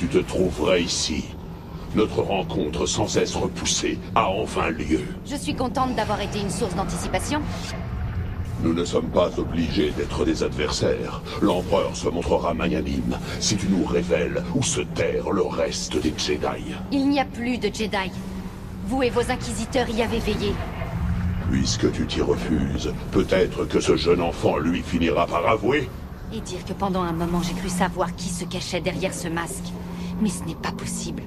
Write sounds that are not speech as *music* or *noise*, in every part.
tu te trouverais ici. Notre rencontre sans cesse repoussée a enfin lieu. Je suis contente d'avoir été une source d'anticipation. Nous ne sommes pas obligés d'être des adversaires. L'empereur se montrera magnanime si tu nous révèles où se terre le reste des Jedi. Il n'y a plus de Jedi. Vous et vos inquisiteurs y avez veillé. Puisque tu t'y refuses, peut-être que ce jeune enfant lui finira par avouer Et dire que pendant un moment j'ai cru savoir qui se cachait derrière ce masque. Mais ce n'est pas possible.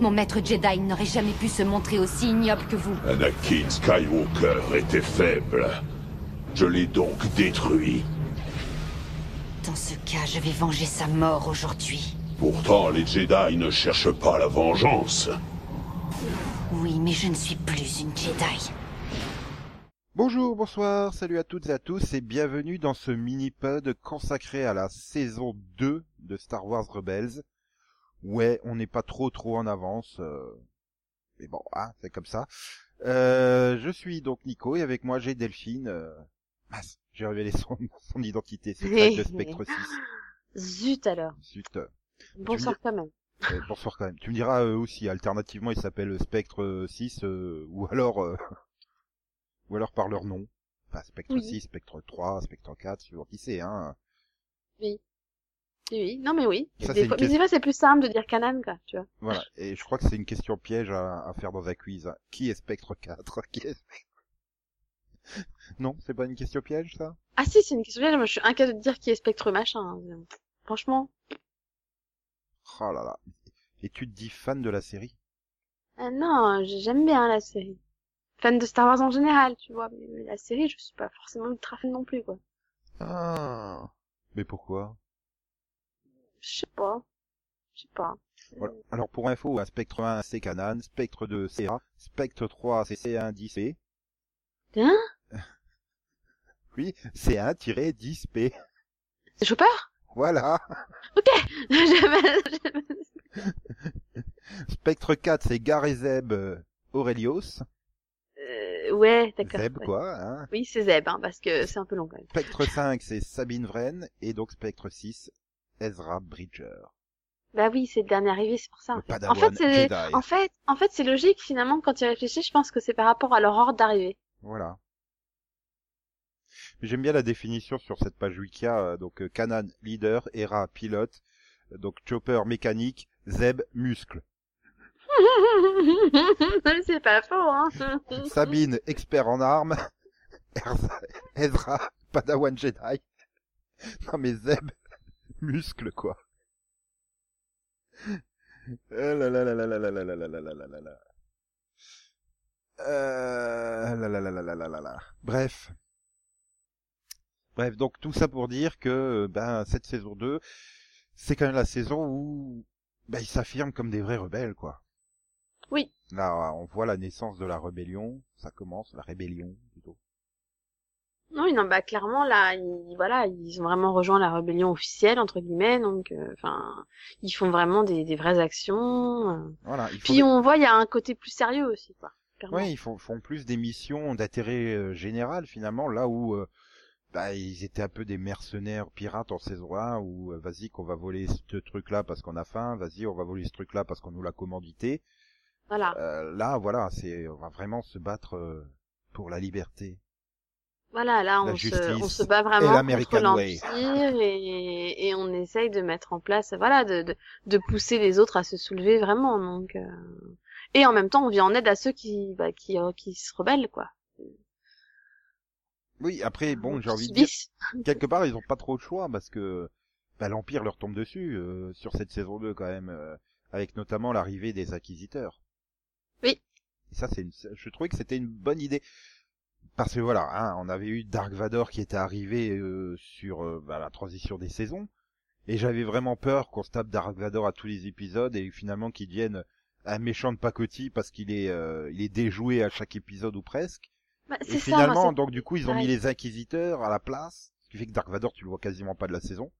Mon maître Jedi n'aurait jamais pu se montrer aussi ignoble que vous. Anakin Skywalker était faible. Je l'ai donc détruit. Dans ce cas, je vais venger sa mort aujourd'hui. Pourtant, les Jedi ne cherchent pas la vengeance. Oui, mais je ne suis plus une Jedi. Bonjour, bonsoir, salut à toutes et à tous et bienvenue dans ce mini-pod consacré à la saison 2 de Star Wars Rebels. Ouais, on n'est pas trop trop en avance, euh, mais bon, hein, c'est comme ça. Euh, je suis donc Nico et avec moi j'ai Delphine. Euh... Mince, j'ai révélé son, son identité secrète de Spectre 6. Zut alors. Zut. Bonsoir quand même. euh, bonsoir quand même. Tu me diras euh, aussi, alternativement il s'appelle Spectre 6 euh, ou alors euh, *laughs* ou alors par leur nom. Enfin, Spectre Oui. 6, Spectre 3, Spectre 4, suivant qui c'est, hein. Oui. Oui. Non mais oui. Ça, c'est des une fois, mais des fois c'est plus simple de dire Canan quoi, tu vois. Voilà. Et je crois que c'est une question piège à, à faire dans un quiz. Qui est Spectre 4 Qui est Spectre... *laughs* Non, c'est pas une question piège, ça? Ah si, c'est une question piège. Moi je suis incapable de dire qui est Spectre machin. hein. Franchement. Oh là là. Et tu te dis fan de la série? Ah non, j'aime bien la série. Fan de Star Wars en général, tu vois. Mais la série, je suis pas forcément ultra fan non plus quoi. Ah. Mais pourquoi? Je sais pas. Je sais pas. Voilà. Alors pour info, un Spectre 1 c'est Canan, Spectre 2 c'est A, Spectre 3 c'est C1-10P. Hein? *laughs* Oui, C1-10P. *laughs* C'est Chopper Voilà. J'avais- Spectre 4 c'est Garizeb euh, Aurelios. euh, Ouais, d'accord. Zeb ouais. quoi, hein. Oui, c'est Zeb, hein, parce que c'est un peu long quand même. Spectre 5 c'est Sabine Vren et donc Spectre 6 Ezra Bridger. Bah oui, c'est le dernier arrivé, c'est pour ça. En fait, c'est, en fait, en fait, c'est logique finalement quand tu réfléchis. Je pense que c'est par rapport à leur ordre d'arrivée. Voilà. J'aime bien la définition sur cette page Wikia. euh, Donc euh, Kanan leader, Hera pilote, euh, donc Chopper mécanique, Zeb muscle, *laughs* c'est pas faux, hein. *laughs* Sabine expert en armes, *laughs* Ezra Padawan Jedi. Non mais Zeb muscle quoi. Euh, là là là là là là là là là là là là là là. Euh, là là là là là là là là. Bref. Bref, donc tout ça pour dire que ben cette saison 2, c'est quand même la saison où ben, ils s'affirment comme des vrais rebelles quoi. Oui. Là, on voit la naissance de la rébellion, ça commence la rébellion. Oui, non, bah clairement là, ils, voilà, ils ont vraiment rejoint la rébellion officielle entre guillemets, donc, euh, enfin, ils font vraiment des, des vraies actions. euh. Voilà, Puis on voit, il y a un côté plus sérieux aussi, quoi. Ouais, ils font, font plus des missions d'intérêt euh, général finalement, là où euh, bah, ils étaient un peu des mercenaires pirates en saison 1, où euh, vas-y qu'on va voler ce truc-là parce qu'on a faim, vas-y on va voler ce truc-là parce qu'on nous l'a commandité. Voilà. Euh, là, voilà, c'est on va vraiment se battre euh, pour la liberté. Voilà, là, on se, on se bat vraiment contre l'Empire et, et on essaye de mettre en place, voilà, de, de, de pousser les autres à se soulever vraiment, donc, euh, et en même temps, on vient en aide à ceux qui, bah, qui, euh, qui se rebellent, quoi. Oui, après bon, j'ai envie de dire *laughs* quelque part ils ont pas trop de choix parce que bah, l'empire leur tombe dessus euh, sur cette saison 2 quand même, euh, avec notamment l'arrivée des inquisiteurs. Oui. Et ça, c'est une, je trouvais que c'était une bonne idée. Parce que voilà, hein, on avait eu Dark Vador qui était arrivé euh, sur euh, bah, la transition des saisons, et j'avais vraiment peur qu'on se tape Dark Vador à tous les épisodes et finalement qu'il devienne un méchant de pacotille parce qu'il est, euh, il est déjoué à chaque épisode ou presque. Bah, Et ça, finalement, moi, donc du coup, ils ont mis les inquisiteurs à la place, ce qui fait que Dark Vador, tu le vois quasiment pas de la saison.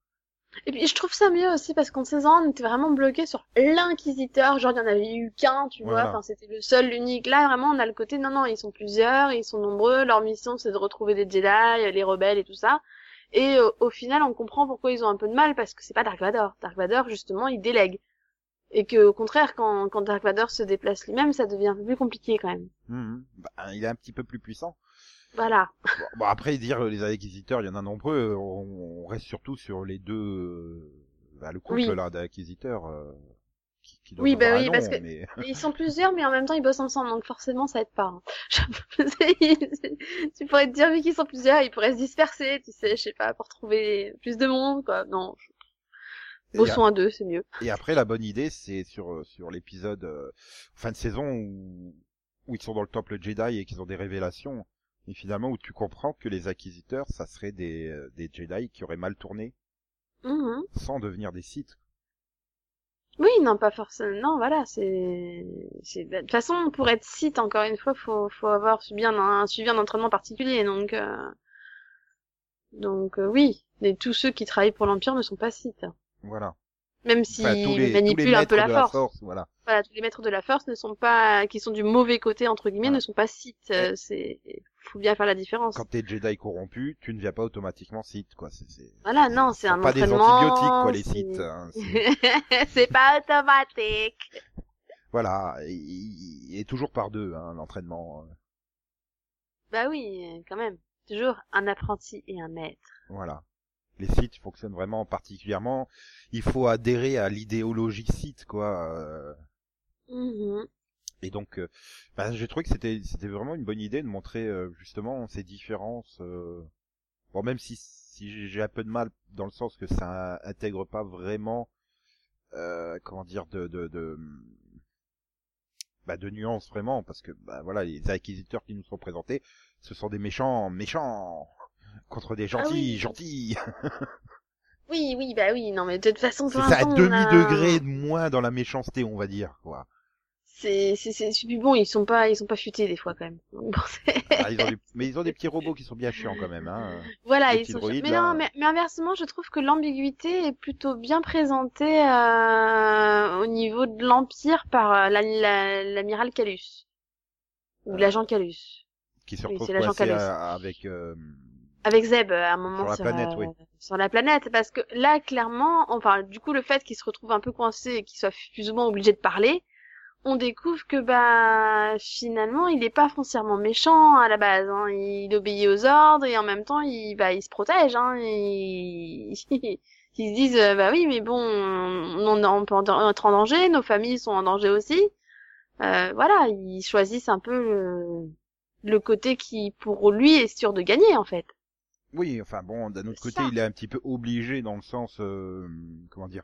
Et puis, je trouve ça mieux aussi parce qu'en 16 ans, on était vraiment bloqué sur l'inquisiteur. Genre, il y en avait eu qu'un, tu vois. Enfin, c'était le seul, l'unique. Là, vraiment, on a le côté, non, non, ils sont plusieurs, ils sont nombreux. Leur mission, c'est de retrouver des Jedi, les rebelles et tout ça. Et euh, au final, on comprend pourquoi ils ont un peu de mal parce que c'est pas Dark Vador. Dark Vador, justement, il délègue. Et que, au contraire, quand, quand Dark Vador se déplace lui-même, ça devient un peu plus compliqué quand même. Mhm. Bah, il est un petit peu plus puissant. Voilà. Bon, après dire euh, les inquisiteurs, il y en a nombreux. On, on reste surtout sur les deux, euh, bah, le couple Oui. là d'inquisiteurs. euh, qui, qui Oui, bah oui, un parce nom, que- mais- Ils sont plusieurs, mais en même temps, ils bossent ensemble, donc forcément, ça aide pas. hein. *laughs* tu pourrais te dire, vu qu'ils sont plusieurs, ils pourraient se disperser, tu sais, je sais pas, pour trouver plus de monde, quoi. Non, bossons à deux, c'est mieux. et après, la bonne idée, c'est sur euh, sur l'épisode euh, fin de saison où où ils sont dans le temple Jedi et qu'ils ont des révélations. Et finalement, où tu comprends que les acquisiteurs, ça serait des euh, des Jedi qui auraient mal tourné Mhm. sans devenir des Sith. Oui, non, pas forcément. Non, voilà, c'est, c'est, de toute façon, pour être site, encore une fois, faut, faut avoir suivi un, un suivi un entraînement particulier, donc, euh, donc, euh, oui. Et tous ceux qui travaillent pour l'Empire ne sont pas sites. Voilà. Même s'ils Enfin, les, les manipulent un peu la force. la force, voilà. Voilà, tous les maîtres de la force ne sont pas, qui sont du mauvais côté, entre guillemets, Voilà. ne sont pas sites. Euh, c'est, faut bien faire la différence. Quand t'es Jedi corrompu, tu ne viens pas automatiquement Sith, quoi. C'est, c'est... Voilà, non, c'est un pas des entraînement. antibiotiques, quoi, les Sith. hein. *laughs* C'est- c'est pas automatique. Voilà, il est toujours par deux, hein, l'entraînement. euh, Bah oui, quand même. Toujours un apprenti et un maître. Voilà. Les sites fonctionnent vraiment particulièrement. Il faut adhérer à l'idéologie site, quoi. euh, Mhm. Et donc, euh, bah, j'ai trouvé que c'était c'était vraiment une bonne idée de montrer euh, justement ces différences. euh, Bon, même si si j'ai- un peu de mal dans le sens que ça intègre pas vraiment, euh, comment dire, de de de, bah, de nuances vraiment, parce que bah voilà, les acquisiteurs qui nous sont présentés, ce sont des méchants méchants *laughs* contre des gentils Ah oui. gentils. Oui, oui, bah oui, non, mais de toute façon, C'est ça, à a- demi-degré de moins dans la méchanceté, on va dire, quoi. C'est, c'est, c'est, c'est- puis bon, ils sont pas, ils sont pas futés des fois quand même. *laughs* Bon, Ah, ils ont des- Mais ils ont des petits robots qui sont bien chiants quand même, hein. voilà, ils sont. droïdes, mais là. non, mais, mais inversement, je trouve que l'ambiguïté est plutôt bien présentée euh, au niveau de l'empire par euh, la- la- l'amiral Calus ou Euh, l'agent Calus. Qui se Oui, coincés Calus. à- avec, euh, avec Zeb euh, à un moment Sur la planète, euh, oui. sur la planète parce que là clairement enfin du coup le fait qu'il se retrouve un peu coincé et qu'il soit plus ou moins obligé de parler on découvre que bah finalement il est pas foncièrement méchant à la base hein. il obéit aux ordres et en même temps il bah il se protège hein il... *laughs* ils se disent euh, bah oui mais bon on, on peut être en danger nos familles sont en danger aussi Euh, voilà ils choisissent un peu le, le côté qui pour lui est sûr de gagner en fait Oui, enfin bon, d'un autre côté, ça. il est un petit peu obligé dans le sens, euh, comment dire,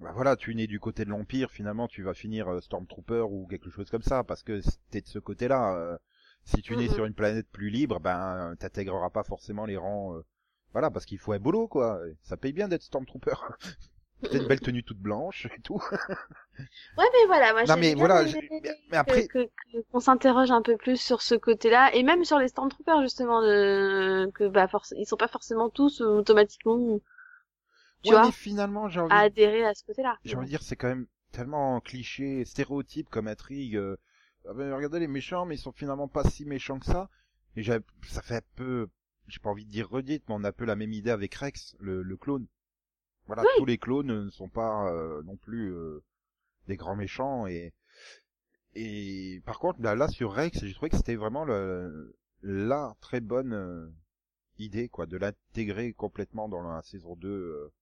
bah voilà, tu nais du côté de l'Empire, finalement, tu vas finir euh, Stormtrooper ou quelque chose comme ça, parce que t'es de ce côté-là. euh, si tu nais Mhm. sur une planète plus libre, ben, t'intégreras pas forcément les rangs, euh, voilà, parce qu'il faut un boulot, quoi. Ça paye bien d'être Stormtrooper. *laughs* T'as une belle tenue toute blanche et tout. *laughs* Ouais, mais voilà, moi Non, j'ai mais voilà, après- qu'on s'interroge un peu plus sur ce côté-là et même sur les Stormtroopers justement de que bah ils sont pas forcément tous automatiquement tu ouais, vois mais finalement, j'ai envie à adhérer à ce côté-là. j'ai envie de dire c'est quand même tellement cliché, stéréotype comme intrigue. euh, ah ben, regardez les méchants, mais ils sont finalement pas si méchants que ça. Et j'ai- ça fait un peu, j'ai pas envie de dire redite, mais on a un peu la même idée avec Rex, le, le clone. Voilà, tous les clones ne sont pas euh, non plus euh, des grands méchants et et par contre là, là sur Rex, j'ai trouvé que c'était vraiment le, la très bonne euh, idée quoi, de l'intégrer complètement dans la saison 2.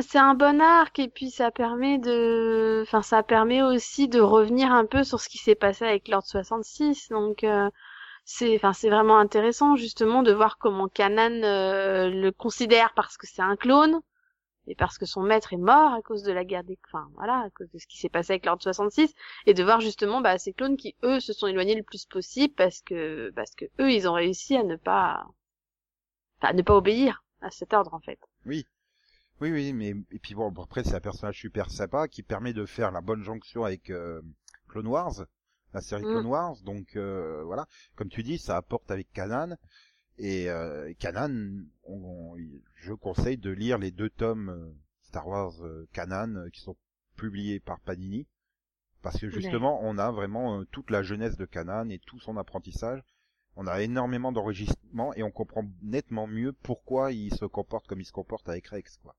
C'est un bon arc et puis ça permet de enfin ça permet aussi de revenir un peu sur ce qui s'est passé avec Lord 66 donc euh, c'est enfin c'est vraiment intéressant justement de voir comment Kanan euh, le considère parce que c'est un clone et parce que son maître est mort à cause de la guerre des enfin voilà à cause de ce qui s'est passé avec Lord 66 et de voir justement bah ces clones qui eux se sont éloignés le plus possible parce que parce que eux ils ont réussi à ne pas à ne pas obéir à cet ordre en fait. Oui. Oui, oui, mais et puis bon, après c'est un personnage super sympa qui permet de faire la bonne jonction avec euh, Clone Wars, la série Mm. Clone Wars. Donc euh, voilà, comme tu dis, ça apporte avec Kanan. Et euh, Kanan, on- on- je conseille de lire les deux tomes euh, Star Wars euh, Kanan euh, qui sont publiés par Panini, parce que justement, on a vraiment toute la jeunesse de Kanan et tout son apprentissage. On a énormément d'enregistrements et on comprend nettement mieux pourquoi il se comporte comme il se comporte avec Rex, quoi.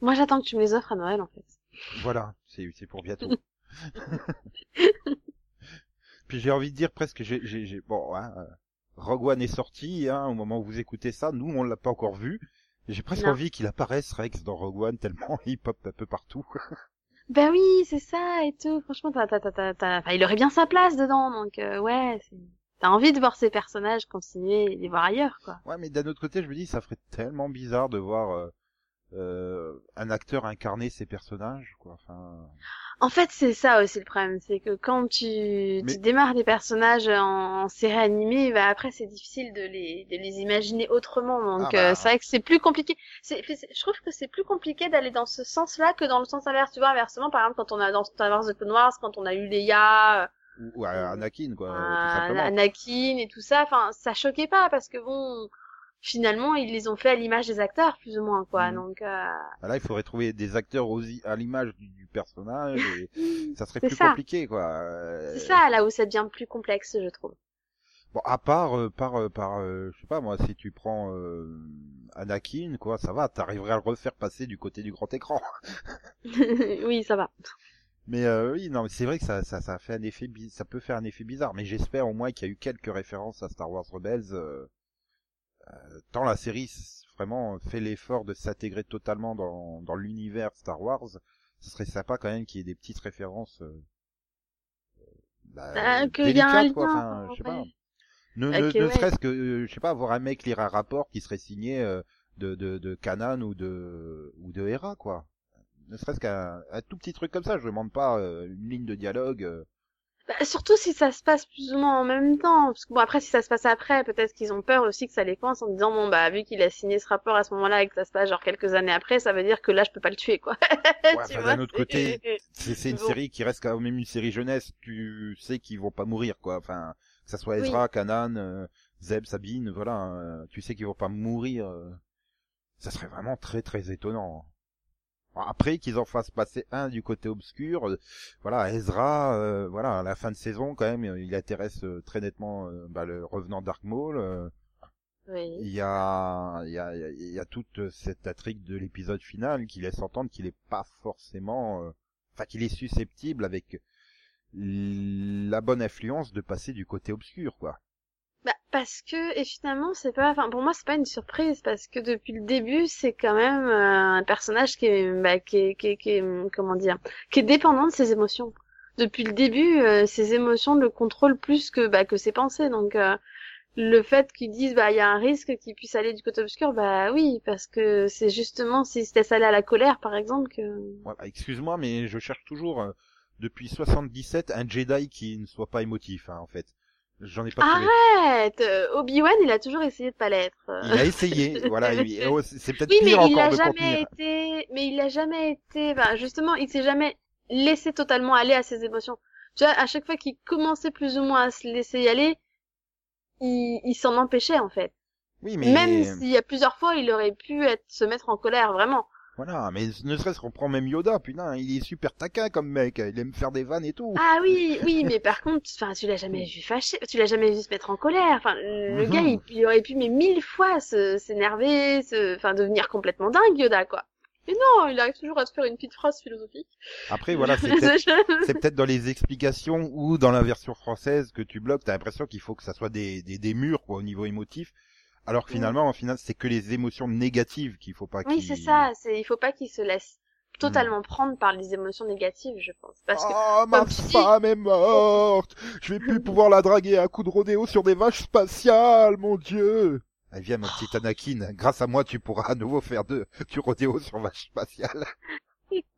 Moi, j'attends que tu me les offres à Noël, en fait. Voilà, c'est c'est pour bientôt. *laughs* *laughs* Puis j'ai envie de dire presque, j'ai j'ai j'ai- bon, hein, euh, Rogue One est sorti, hein, au moment où vous écoutez ça, nous on l'a pas encore vu. J'ai presque Non. envie qu'il apparaisse Rex dans Rogue One tellement *laughs* il pop un peu partout. Ben oui, c'est ça et tout. Franchement, t'as, t'as, t'as, t'as, enfin, il aurait bien sa place dedans, donc euh, ouais, c'est... t'as envie de voir ces personnages continuer et les voir ailleurs, quoi. Ouais, mais d'un autre côté, je me dis, ça ferait tellement bizarre de voir euh, un acteur incarner ses personnages, quoi. Enfin, En fait, c'est ça aussi le problème, c'est que quand tu, Mais- tu démarres des personnages en, en série animée, bah après c'est difficile de les, de les imaginer autrement. Donc Ah bah. euh, c'est vrai que c'est plus compliqué. C'est, je trouve que c'est plus compliqué d'aller dans ce sens-là que dans le sens inverse. Tu vois, inversement, par exemple, quand on a dans Star Wars The Clone Wars, quand on a eu Leia, ou, ou à Anakin, quoi, euh, tout. Anakin et tout ça, enfin ça choquait pas parce que bon, finalement ils les ont fait à l'image des acteurs plus ou moins quoi. Mhm. Donc euh, Ah, Là, il faudrait trouver des acteurs aux- à l'image du, du personnage et *laughs* ça serait plus ça. compliqué, quoi. Euh, c'est ça là où ça devient plus complexe, je trouve. Bon, à part, euh, par, euh, par, euh, je sais pas moi, si tu prends euh, Anakin, quoi, ça va, t'arriverais à le refaire passer du côté du grand écran. *laughs* *laughs* oui, ça va. Mais euh, oui, non, mais c'est vrai que ça, ça, ça fait un effet, ça peut faire un effet bizarre. Mais j'espère au moins qu'il y a eu quelques références à Star Wars Rebels. Euh, tant la série vraiment fait l'effort de s'intégrer totalement dans, dans l'univers Star Wars, ce serait sympa quand même qu'il y ait des petites références. Euh, bah, Ah, qu'il y a un délicates, quoi. lien, Enfin, je sais pas. Ne, ne, Ok, ne ouais. serait-ce que, euh, je sais pas, voir un mec lire un rapport qui serait signé euh, de, de, de Kanan ou de, ou de Hera, quoi. Ne serait-ce qu'un un tout petit truc comme ça, je demande pas euh, une ligne de dialogue. Bah, surtout si ça se passe plus ou moins en même temps. Parce que bon, après, si ça se passe après, peut-être qu'ils ont peur aussi que ça les coince en disant, bon, bah, vu qu'il a signé ce rapport à ce moment-là et que ça se passe genre quelques années après, ça veut dire que là, je peux pas le tuer, quoi. *laughs* Enfin, vois, d'un autre *laughs* c'est- côté, C'est une Bon. série qui reste quand même une série jeunesse, tu sais qu'ils vont pas mourir, quoi. Enfin, que ça soit Oui. Ezra, Kanan, euh, Zeb, Sabine, voilà, euh, tu sais qu'ils vont pas mourir. euh. ça serait vraiment très très étonnant. Après qu'ils en fassent passer un du côté obscur, euh, voilà, Ezra, euh, voilà, à la fin de saison quand même, il intéresse euh, très nettement euh, bah, le revenant Dark Maul. euh, Oui. il y a, il y a, il y a toute cette intrigue de l'épisode final qui laisse entendre qu'il est pas forcément, euh, enfin qu'il est susceptible avec la bonne influence de passer du côté obscur, quoi. Bah, parce que, et finalement, c'est pas, enfin, pour moi, c'est pas une surprise, parce que depuis le début, c'est quand même euh, un personnage qui est, bah, qui est, qui est, qui comment dire, qui est dépendant de ses émotions. Depuis le début, euh, ses émotions le contrôlent plus que, bah, que ses pensées, donc, euh, le fait qu'ils disent, bah, il y a un risque qu'il puisse aller du côté obscur, bah oui, parce que c'est justement se laisse aller à la colère, par exemple, que... Bah, Excuse-moi, mais je cherche toujours euh, depuis 77 un Jedi qui ne soit pas émotif, hein, en fait. J'en ai pas. Arrête! euh, Obi-Wan, il a toujours essayé de pas l'être. Il a *laughs* essayé, voilà. oh, c'est peut-être Oui, mais il encore a de jamais été, mais il a jamais été, ben, justement, il s'est jamais laissé totalement aller à ses émotions. Tu vois, à chaque fois qu'il commençait plus ou moins à se laisser y aller, il, il s'en empêchait, en fait. Oui, mais Même s'il y a plusieurs fois, il aurait pu être, se mettre en colère, vraiment. Voilà, mais ne serait-ce qu'on prend même Yoda, putain, il est super taquin comme mec, il aime faire des vannes et tout. Ah oui, oui, mais par contre, enfin, tu l'as jamais vu fâché, tu l'as jamais vu se mettre en colère. Enfin, le Mhm. gars, il, il aurait pu mais mille fois se s'énerver, se, enfin, devenir complètement dingue, Yoda, quoi. Mais non, il arrive toujours à te faire une petite phrase philosophique. Après, voilà, c'est *laughs* peut-être c'est peut-être dans les explications ou dans la version française que tu bloques, t'as l'impression qu'il faut que ça soit des, des, des murs, quoi, au niveau émotif. Alors que Mm. finalement, en final, c'est que les émotions négatives qu'il faut pas Oui, qu'il- c'est ça. C'est, il faut pas qu'il se laisse totalement prendre par les émotions négatives, je pense. Parce que, Oh, ma femme est morte! Je vais plus pouvoir la draguer à coups de rodéo sur des vaches spatiales, mon dieu! Eh, viens, mon petit Anakin, grâce à moi, tu pourras à nouveau faire de, du rodéo sur vaches spatiales.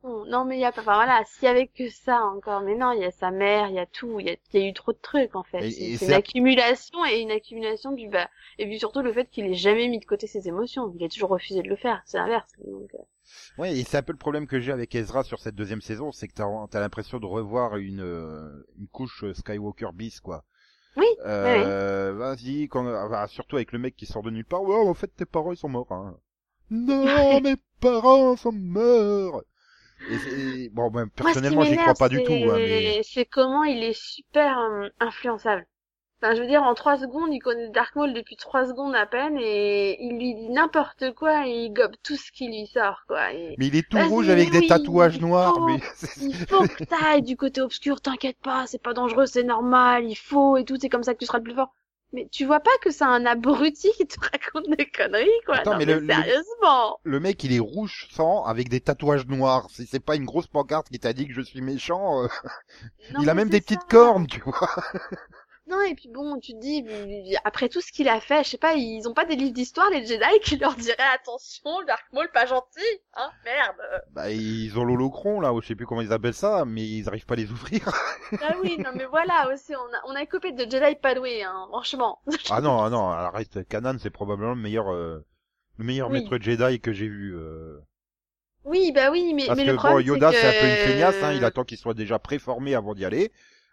Non, mais il y a pas, enfin voilà, s'il y avait que ça encore, mais non, il y a sa mère, il y a tout, il y a, il y a eu trop de trucs, en fait. C'est- une accumulation et une accumulation du bas. Et puis surtout le fait qu'il ait jamais mis de côté ses émotions. Il a toujours refusé de le faire. C'est l'inverse. Donc, euh, Ouais, et c'est un peu le problème que j'ai avec Ezra sur cette deuxième saison, c'est que t'as, t'as l'impression de revoir une, euh, une couche Skywalker bis, quoi. Oui, Euh, vas-y, quand, surtout avec le mec qui sort de nulle part, ouais, en fait, tes parents, ils sont morts, hein. *laughs* Non, mes parents sont morts! Et bon, ben, personnellement, j'y crois pas du tout, hein, mais... C'est comment il est super euh, influençable. Enfin, je veux dire, en trois secondes, il connaît Dark Maul depuis trois secondes à peine et il lui dit n'importe quoi et il gobe tout ce qui lui sort, quoi. Et... Mais il est tout rouge avec des tatouages il noirs. faut. Mais... *laughs* Il faut que t'ailles du côté obscur, t'inquiète pas, c'est pas dangereux, c'est normal, il faut et tout, c'est comme ça que tu seras le plus fort. Mais tu vois pas que c'est un abruti qui te *laughs* raconte des conneries, quoi. Attends, non, mais mais, le- sérieusement. Le mec, il est rouge sang avec des tatouages noirs. Si c'est pas une grosse pancarte qui t'a dit que je suis méchant, euh, Non, il a même des petites cornes, tu vois. *laughs* Non, et puis bon, tu te dis, après tout ce qu'il a fait, je sais pas, ils ont pas des livres d'histoire, les Jedi, *laughs* qui leur diraient attention, Dark Maul pas gentil, hein, merde. Bah, ils ont l'holocron, là, ou je sais plus comment ils appellent ça, mais ils arrivent pas à les ouvrir. *laughs* Ah oui, non mais voilà, aussi, on a, on a une copie de Jedi pas doué, hein, franchement. *laughs* ah non, ah non, alors reste Kanan, c'est probablement le meilleur, euh, le meilleur Oui. maître Jedi que j'ai vu. euh. Oui, bah oui, mais, Parce mais que le bon, problème, Yoda, c'est un peu une feignasse, hein, il attend qu'il soit déjà préformé avant d'y aller.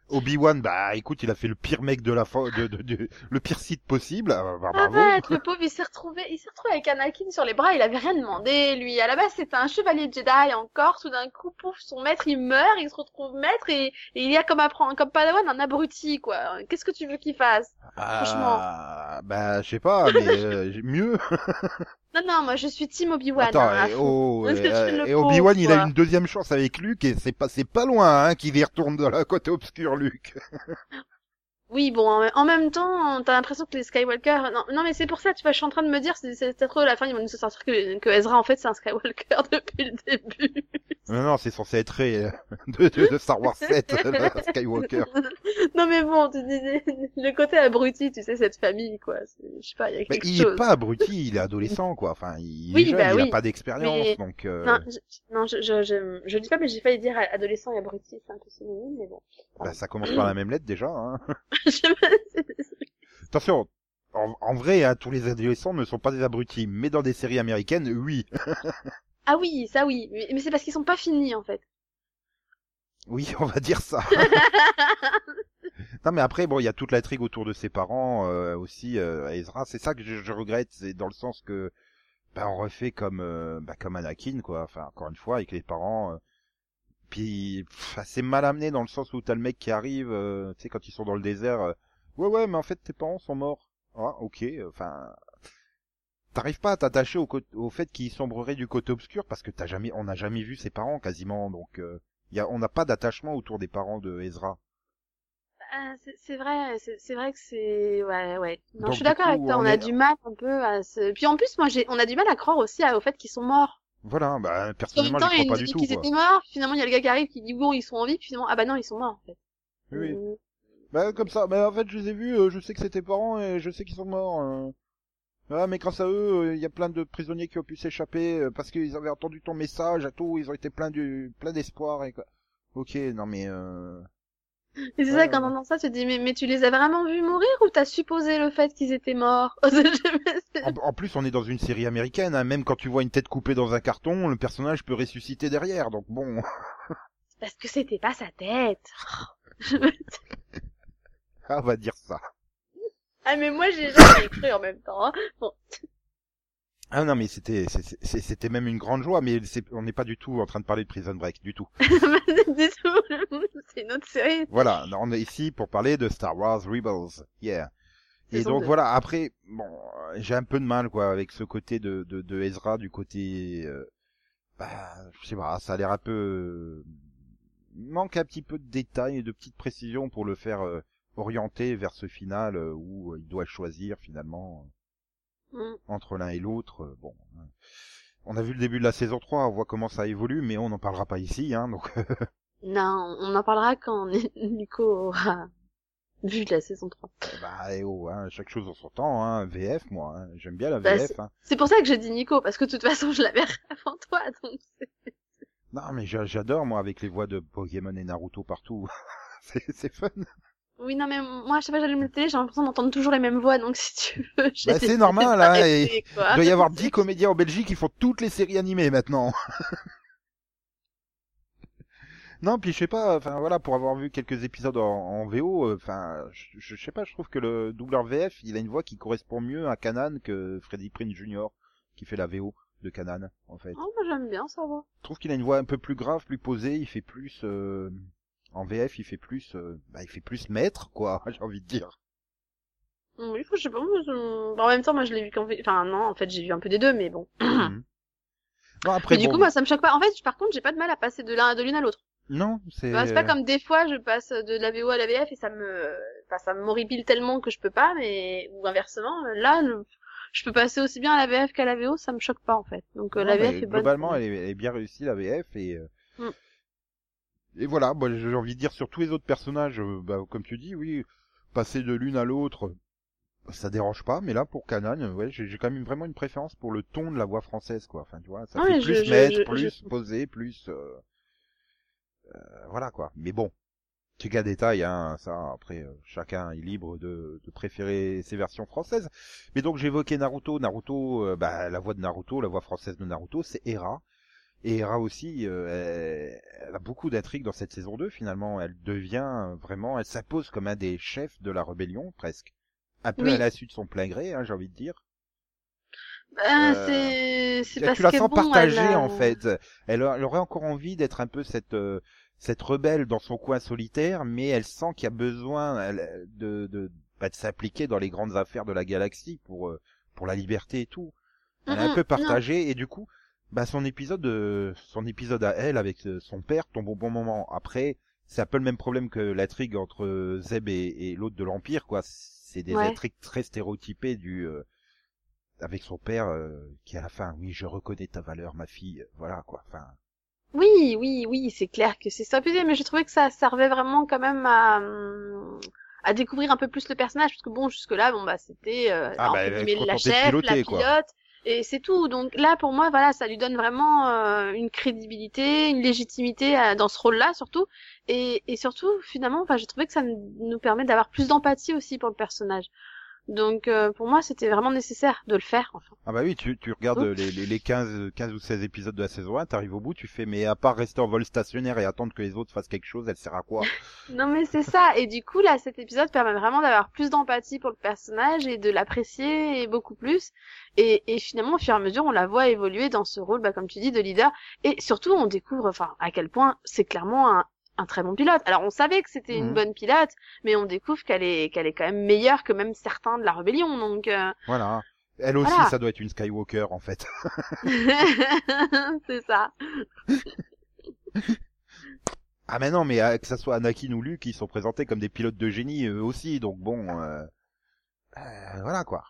Obi-Wan, bah écoute, il a fait le pire mec de la fo- de, de, de- le pire site possible. euh, bah, bravo. Arrête, le pauvre, il s'est retrouvé, il s'est retrouvé avec Anakin sur les bras, il avait rien demandé, lui. À la base, c'était un chevalier Jedi encore, tout d'un coup, pouf, son maître, il meurt, il se retrouve maître, et, et il y a comme apprendre, comme Padawan, un abruti, quoi. Qu'est-ce que tu veux qu'il fasse? Ah, bah je sais pas, mais euh, *laughs* mieux. *laughs* Non, non, moi, je suis Team Obi-Wan, Attends, hein, et, oh, et, euh, et Obi-Wan, il a une deuxième chance avec Luke et c'est pas c'est pas loin hein, qu'il y retourne de la côté obscure, Luke. *laughs* Oui, bon, en, même temps, t'as l'impression que les Skywalker, non, non, mais c'est pour ça, tu vois, je suis en train de me dire, c'est, trop à la fin, ils vont nous sortir que, que Ezra, en fait, c'est un Skywalker *laughs* depuis le début. Non, non, c'est censé être euh, *laughs* de, de, de Star Wars 7, la *laughs* Skywalker. non, mais bon, tu disais, le côté abruti, tu sais, cette famille, quoi. Je sais pas, il y a Mais quelque il chose. est pas abruti, il est adolescent, quoi. Enfin, il Oui, est jeune, bah il a pas d'expérience, Mais- donc... euh, Non, je, non, je, je, je, je dis pas, mais j'ai failli dire adolescent et abruti, c'est un peu synonyme, mais bon. Bah, ça commence par la même lettre, déjà. Hein. *laughs* *laughs* Attention, en, en vrai, hein, tous les adolescents ne sont pas des abrutis, mais dans des séries américaines, oui. *laughs* ah oui, ça oui, mais, mais c'est parce qu'ils sont pas finis, en fait. Oui, on va dire ça. non mais après bon, il y a toute l'intrigue autour de ses parents euh, aussi euh, Ezra, c'est ça que je, je regrette, c'est dans le sens que bah, on refait comme euh, bah, comme Anakin quoi, enfin encore une fois avec les parents euh, puis c'est mal amené dans le sens où t'as le mec qui arrive euh, tu sais quand ils sont dans le désert euh, ouais ouais, mais en fait tes parents sont morts. Ah, OK, euh, enfin T'arrives pas à t'attacher au, côté- au fait qu'ils sombreraient du côté obscur parce que t'as jamais, on n'a jamais vu ses parents quasiment, donc euh, y a, on n'a pas d'attachement autour des parents de Ezra. Ah, c'est- vrai, c'est vrai que c'est, ouais, ouais. Non, Donc, je suis d'accord avec toi, on on, a du mal un peu à se... Puis en plus, moi, j'ai, on a du mal à croire aussi à- au fait qu'ils sont morts. Voilà, bah personnellement je crois pas du tout. qu'ils étaient morts, finalement, il y a le gars qui arrive qui dit bon, ils sont en vie, puis finalement, ah bah non, ils sont morts, en fait. Oui, oui. Bah comme ça, bah en fait je les ai vus, euh, je sais que tes parents et je sais qu'ils sont morts. euh. Ah mais grâce à eux, il y a plein de prisonniers qui ont pu s'échapper euh, parce qu'ils avaient entendu ton message, à tout, ils ont été pleins du plein d'espoir et quoi. Ok, non mais euh... Et c'est Ouais, ça, quand on entend ça, tu te dis, mais, mais tu les as vraiment vus mourir ou t'as supposé le fait qu'ils étaient morts? *laughs* en, en plus on est dans une série américaine, hein, même quand tu vois une tête coupée dans un carton, le personnage peut ressusciter derrière, donc bon. *laughs* Parce que c'était pas sa tête. *laughs* Ah, on va dire ça. ah, mais moi, j'ai jamais cru en même temps, hein. Bon. Ah non mais c'était c'était même une grande joie, mais on n'est pas du tout en train de parler de Prison Break du tout. *laughs* du tout. *laughs* c'est une autre série. Voilà, on est ici pour parler de Star Wars Rebels. Yeah. Et donc voilà, après, bon, j'ai un peu de mal quoi avec ce côté de de, de Ezra du côté, euh, bah, je sais pas, ça a l'air un peu il manque un petit peu de détails et de petites précisions pour le faire euh, orienter vers ce final euh, où il doit choisir finalement Mm. entre l'un et l'autre. euh, bon, hein. on a vu le début de la saison 3, on voit comment ça évolue, mais on n'en parlera pas ici, hein, donc *laughs* Non, on en parlera quand Nico *laughs* aura vu la saison 3. Bah, eh oh, hein, chaque chose en son temps, hein, VF, moi, hein, j'aime bien la Bah, VF. Hein. C'est pour ça que je dis Nico, parce que de toute façon, je la verrai *laughs* avant toi, donc Non, mais j'a- j'adore, moi, avec les voix de Pokémon et Naruto partout. c'est fun. Oui, non, mais moi, à chaque fois que j'allume la télé, j'ai l'impression d'entendre toujours les mêmes voix, donc si tu veux, *laughs* j'ai Bah, c'est normal, de hein, m'arrêter, Il doit y avoir 10 comédiens en Belgique qui font toutes les séries animées maintenant. *laughs* non, puis je sais pas, enfin voilà, pour avoir vu quelques épisodes en, en VO, euh, enfin, je, je sais pas, je trouve que le doubleur VF, il a une voix qui correspond mieux à Kanan que Freddy Prinze Jr. qui fait la VO de Kanan, en fait. Oh, moi, j'aime bien, ça va. Je trouve qu'il a une voix un peu plus grave, plus posée, il fait plus euh, en VF, il fait plus euh, bah, il fait plus maître quoi, *laughs* j'ai envie de dire. Oui, je sais pas. je- En même temps, moi, je l'ai vu qu'en fait. Enfin, non, en fait, j'ai vu un peu des deux, mais bon. Mhm. *clears throat* Non, après, Mais du bon, coup, moi, ça me choque pas. En fait, par contre, j'ai pas de mal à passer de l'un de l'une à l'autre. non, c'est... Bah, c'est pas comme des fois, je passe de la VO à la VF et ça me, enfin, ça m'horripile tellement que je peux pas, mais ou inversement, là, le- je peux passer aussi bien à la VF qu'à la VO, ça me choque pas en fait. Donc euh, Non, la mais VF est bonne. globalement, elle est, elle est bien réussie, la VF, et... euh, Mm. Et voilà, moi, j'ai envie de dire sur tous les autres personnages, euh, bah, comme tu dis, oui, passer de l'une à l'autre, ça dérange pas, mais là, pour Canan, euh, ouais, j'ai quand même vraiment une préférence pour le ton de la voix française, quoi. Enfin, tu vois, ça Ah fait ouais, plus je- maître, je- plus je- posé, plus... euh, euh, voilà, quoi. Mais bon, c'est qu'un détail, hein, ça, après, euh, chacun est libre de, de préférer ses versions françaises. Mais donc, j'évoquais Naruto. Naruto, bah, la voix de Naruto, la voix française de Naruto, c'est Hera. Et Hera aussi, euh, elle, elle a beaucoup d'intrigues dans cette saison 2, finalement. Elle devient vraiment, elle s'impose comme un des chefs de la rébellion, presque. Un peu Oui. à la suite de son plein gré, hein, j'ai envie de dire. Ben, Euh, c'est, c'est Tu parce la sens bon, partagée, elle a- en fait. Elle, elle aurait encore envie d'être un peu cette, euh, cette rebelle dans son coin solitaire, mais elle sent qu'il y a besoin elle, de, de, bah, de s'impliquer dans les grandes affaires de la galaxie pour, euh, pour la liberté et tout. Elle est un peu non. partagée et du coup, bah son épisode, euh, son épisode à elle avec euh, son père tombe au bon moment. Après, c'est un peu le même problème que l'intrigue entre euh, Zeb et, et l'autre de l'Empire, quoi. C'est des Ouais. intrigues très stéréotypées du euh, avec son père euh, qui à la fin, oui, je reconnais ta valeur, ma fille. Voilà quoi. Enfin, Oui, oui, oui, c'est clair que c'est ça mais je trouvais que ça servait vraiment quand même à, hum, à découvrir un peu plus le personnage, parce que bon, jusque-là, bon, bah, c'était, euh, Ah, bah, la chef, la quoi. Et c'est tout. Donc là, pour moi, voilà, ça lui donne vraiment euh, une crédibilité, une légitimité euh, dans ce rôle-là, surtout, et, surtout, finalement, enfin, j'ai trouvé que ça nous permet d'avoir plus d'empathie aussi pour le personnage. Donc, euh, pour moi, c'était vraiment nécessaire de le faire, enfin. ah bah oui, tu, tu regardes les, les, les 15, 15 ou 16 épisodes de la saison 1, t'arrives au bout, tu fais, mais à part rester en vol stationnaire et attendre que les autres fassent quelque chose, elle sert à quoi? *laughs* Non mais c'est ça. Et du coup là cet épisode permet vraiment d'avoir plus d'empathie pour le personnage et de l'apprécier et beaucoup plus. Et, et finalement au fur et à mesure on la voit évoluer dans ce rôle bah comme tu dis de leader. Et surtout on découvre enfin à quel point c'est clairement un, un très bon pilote. Alors on savait que c'était une bonne pilote mais on découvre qu'elle est qu'elle est quand même meilleure que même certains de la rébellion donc euh, Voilà. Elle aussi, Voilà. ça doit être une Skywalker en fait. *laughs* *laughs* c'est ça. *laughs* Ah mais non, mais euh, que ça soit Anakin ou Luke, ils sont présentés comme des pilotes de génie eux aussi, donc bon, euh, euh, voilà quoi.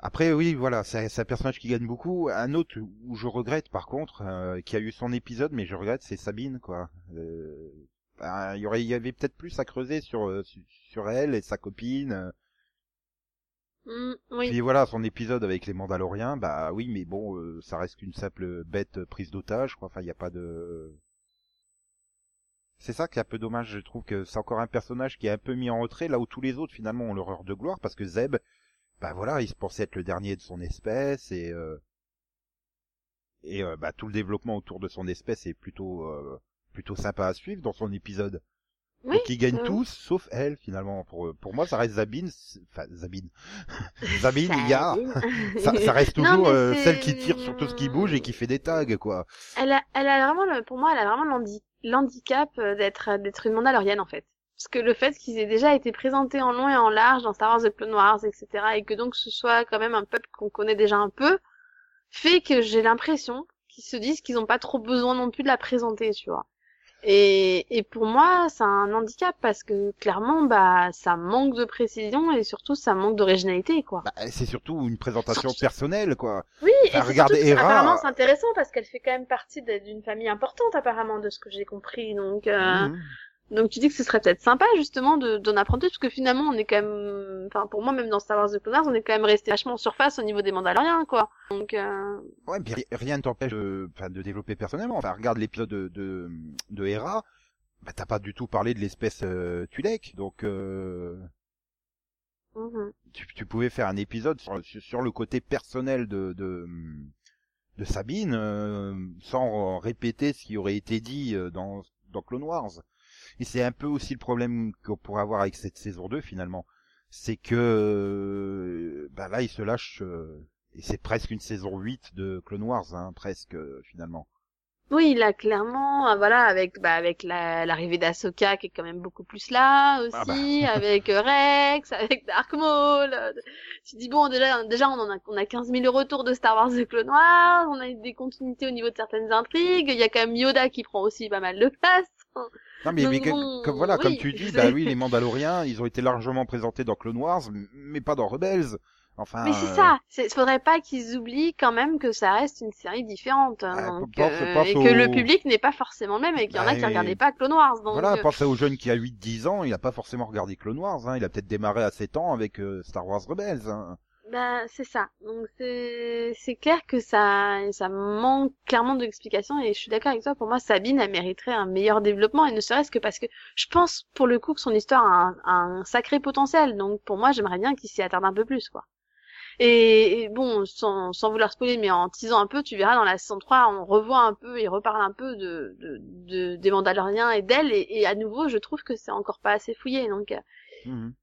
Après oui, voilà, c'est un personnage qui gagne beaucoup. Un autre où je regrette par contre, euh, qui a eu son épisode, mais je regrette, c'est Sabine quoi. Euh, ben, Il y aurait, il y avait peut-être plus à creuser sur euh, sur- elle et sa copine. euh. Mm, oui. Puis voilà, son épisode avec les Mandaloriens, bah oui, mais bon, euh, ça reste qu'une simple bête prise d'otage, quoi. Enfin, il n'y a pas de... C'est ça qui est un peu dommage, je trouve que c'est encore un personnage qui est un peu mis en retrait, là où tous les autres, finalement, ont leur heure de gloire, parce que Zeb, bah voilà, il se pensait être le dernier de son espèce, et... euh, Et euh, bah, tout le développement autour de son espèce est plutôt... euh, plutôt sympa à suivre dans son épisode. Oui, Donc ils gagnent euh, tous, sauf elle, finalement. Pour, pour moi, ça reste Zabine, enfin, Zabine. *laughs* Zabine, il y a... *laughs* Ça, ça reste toujours euh, celle qui tire sur tout ce qui bouge et qui fait des tags, quoi. Elle a, elle a vraiment, le, pour moi, elle a vraiment l'handi- l'handicap euh, d'être, d'être une Mandalorienne en fait. Parce que le fait qu'ils aient déjà été présentés en long et en large dans Star Wars The Clone Wars, etc., et que donc ce soit quand même un peuple qu'on connaît déjà un peu, fait que j'ai l'impression qu'ils se disent qu'ils n'ont pas trop besoin non plus de la présenter, tu vois. Et, et pour moi, c'est un handicap parce que clairement, bah, ça manque de précision et surtout ça manque d'originalité, quoi. Bah, c'est surtout une présentation personnelle, quoi. Oui, Enfin, et c'est regarde surtout que, Hera. apparemment c'est intéressant parce qu'elle fait quand même partie d'une famille importante apparemment de ce que j'ai compris. Donc euh, Mhm. Donc tu dis que ce serait peut-être sympa justement de d'en apprendre plus parce que finalement on est quand même enfin pour moi même dans Star Wars The Clone Wars on est quand même resté vachement en surface au niveau des Mandaloriens quoi. Donc euh, Ouais, puis rien ne t'empêche de, développer personnellement. Enfin, regarde l'épisode de, de, de Hera. Bah, t'as pas du tout parlé de l'espèce euh, Tulek, donc euh, mhm. tu, tu pouvais faire un épisode sur, le côté personnel de, de, de Sabine, euh, sans répéter ce qui aurait été dit euh, dans, dans Clone Wars. Et c'est un peu aussi le problème qu'on pourrait avoir avec cette saison 2 finalement. C'est que euh, bah là il se lâche euh, et c'est presque une saison 8 de Clone Wars hein, presque euh, finalement. Oui, là, clairement, voilà, avec bah, avec la- l'arrivée d'Ahsoka qui est quand même beaucoup plus là aussi, Ah bah. *laughs* avec Rex, avec Dark Maul. Tu dis bon, déjà, déjà, on en a, on a 15 000 retours de Star Wars The Clone Wars, on a des continuités au niveau de certaines intrigues, il y a quand même Yoda qui prend aussi pas mal de place. Non mais, Donc mais que- bon, comme voilà, comme tu dis, bah oui, les Mandaloriens, ils ont été largement présentés dans Clone Wars, mais pas dans Rebels. Enfin. Mais c'est ça, il faudrait pas qu'ils oublient quand même que ça reste une série différente, hein, Ah, donc, pense- euh, pense et que le public n'est pas forcément le même et qu'il y en Bah, a qui et- regardaient pas Clone Wars. Donc, Voilà, euh, pensez au jeune qui a 8-10 ans, il a pas forcément regardé Clone Wars, hein. il a peut-être démarré à 7 ans avec euh, Star Wars Rebels. Hein. Bah, c'est ça. Donc c'est clair que ça ça manque clairement d'explications et je suis d'accord avec toi. Pour moi, Sabine elle mériterait un meilleur développement et ne serait-ce que parce que je pense pour le coup que son histoire a un, sacré potentiel. Donc pour moi, j'aimerais bien qu'il s'y attarde un peu plus quoi. Et, bon, sans, sans vouloir spoiler, mais en teasant un peu, tu verras dans la saison 3, on revoit un peu et reparle un peu de, de, de des Mandaloriens et d'elle et, et à nouveau, je trouve que c'est encore pas assez fouillé. Donc euh, Mhm.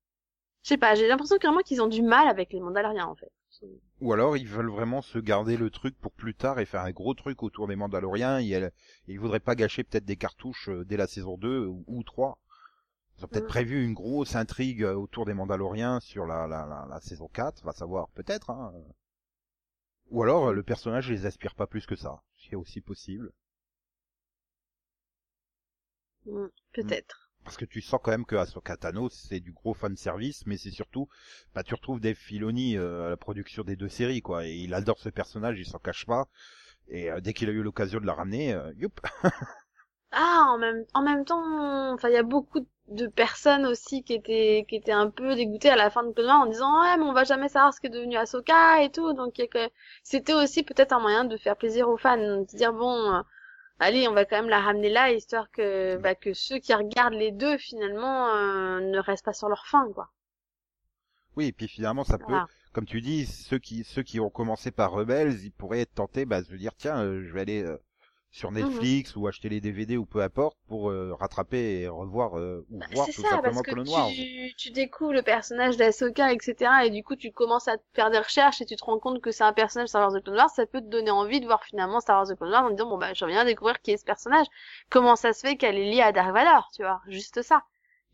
Je sais pas, j'ai l'impression clairement qu'ils ont du mal avec les Mandaloriens en fait. Ou alors ils veulent vraiment se garder le truc pour plus tard et faire un gros truc autour des Mandaloriens. Et, elle- et ils voudraient pas gâcher peut-être des cartouches euh, dès la saison 2 ou, ou 3. Ils ont peut-être Mm. prévu une grosse intrigue euh, autour des Mandaloriens sur la, la, la, la saison 4, va savoir peut-être. Hein. Ou alors le personnage les aspire pas plus que ça, ce qui est aussi possible. Mm, Peut-être. Parce que tu sens quand même que Ahsoka Tano c'est du gros fan service, mais c'est surtout, bah tu retrouves Dave Filoni euh, à la production des deux séries quoi, et il adore ce personnage, il s'en cache pas, et euh, dès qu'il a eu l'occasion de la ramener, euh, youp. *laughs* Ah, en même, en même temps, enfin, il y a beaucoup de personnes aussi qui étaient, qui étaient un peu dégoûtées à la fin de Clone en disant, ouais, mais on va jamais savoir ce qu'est devenu Ahsoka et tout. Donc, c'était aussi peut-être un moyen de faire plaisir aux fans, de dire, bon, euh, allez, on va quand même la ramener là, histoire que, bah, que ceux qui regardent les deux, finalement, euh, ne restent pas sur leur faim, quoi. Oui, et puis finalement ça peut, comme tu dis, ceux qui ceux qui ont commencé par Rebels, ils pourraient être tentés bah, de se dire tiens, euh, je vais aller euh, sur Mhm. Netflix ou acheter les DVD ou peu importe pour euh, rattraper et revoir euh, ou Bah, voir c'est tout ça, simplement parce que Wars. tu, tu découvres le personnage d'Ahsoka, etc. Et du coup, tu commences à faire des recherches et tu te rends compte que c'est un personnage Star Wars The Clone Wars. Ça peut te donner envie de voir finalement Star Wars The Clone Wars en disant, bon, bah, je viens découvrir qui est ce personnage. Comment ça se fait qu'elle est liée à Dark Vador, tu vois? Juste ça.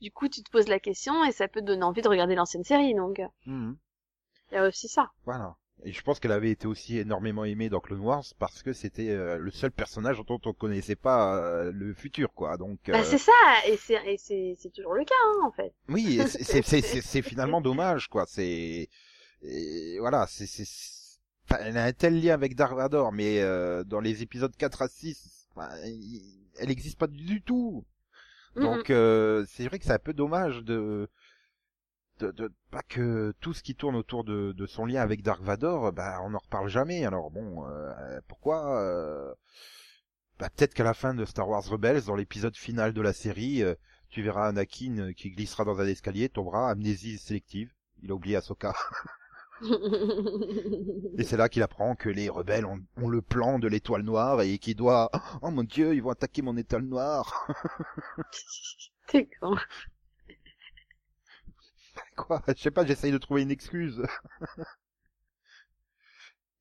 Du coup, tu te poses la question et ça peut te donner envie de regarder l'ancienne série. Donc, euh, Mhm. il y a aussi ça. Voilà. Et je pense qu'elle avait été aussi énormément aimée dans Clone Wars parce que c'était euh, le seul personnage dont on connaissait pas euh, le futur, quoi. Donc Bah, euh, c'est ça. Et c'est, toujours le cas, hein, en fait. oui, *laughs* c'est finalement dommage, quoi. C'est voilà, c'est enfin, elle a un tel lien avec Dark Vador, mais euh, dans les épisodes 4 à 6, enfin, il- elle n'existe pas du tout. Donc euh, c'est vrai que c'est un peu dommage de pas que tout ce qui tourne autour de, son lien avec Dark Vador, bah on n'en reparle jamais. Alors bon, euh, pourquoi euh, bah, peut-être qu'à la fin de Star Wars Rebels, dans l'épisode final de la série, euh, tu verras Anakin qui glissera dans un escalier, tombera, amnésie sélective. Il a oublié Ahsoka. *laughs* Et c'est là qu'il apprend que les rebelles ont, ont le plan de l'étoile noire et qu'il doit... Oh mon dieu, ils vont attaquer mon étoile noire. *laughs* T'es con. *laughs* Quoi Je sais pas, j'essaye de trouver une excuse. *laughs*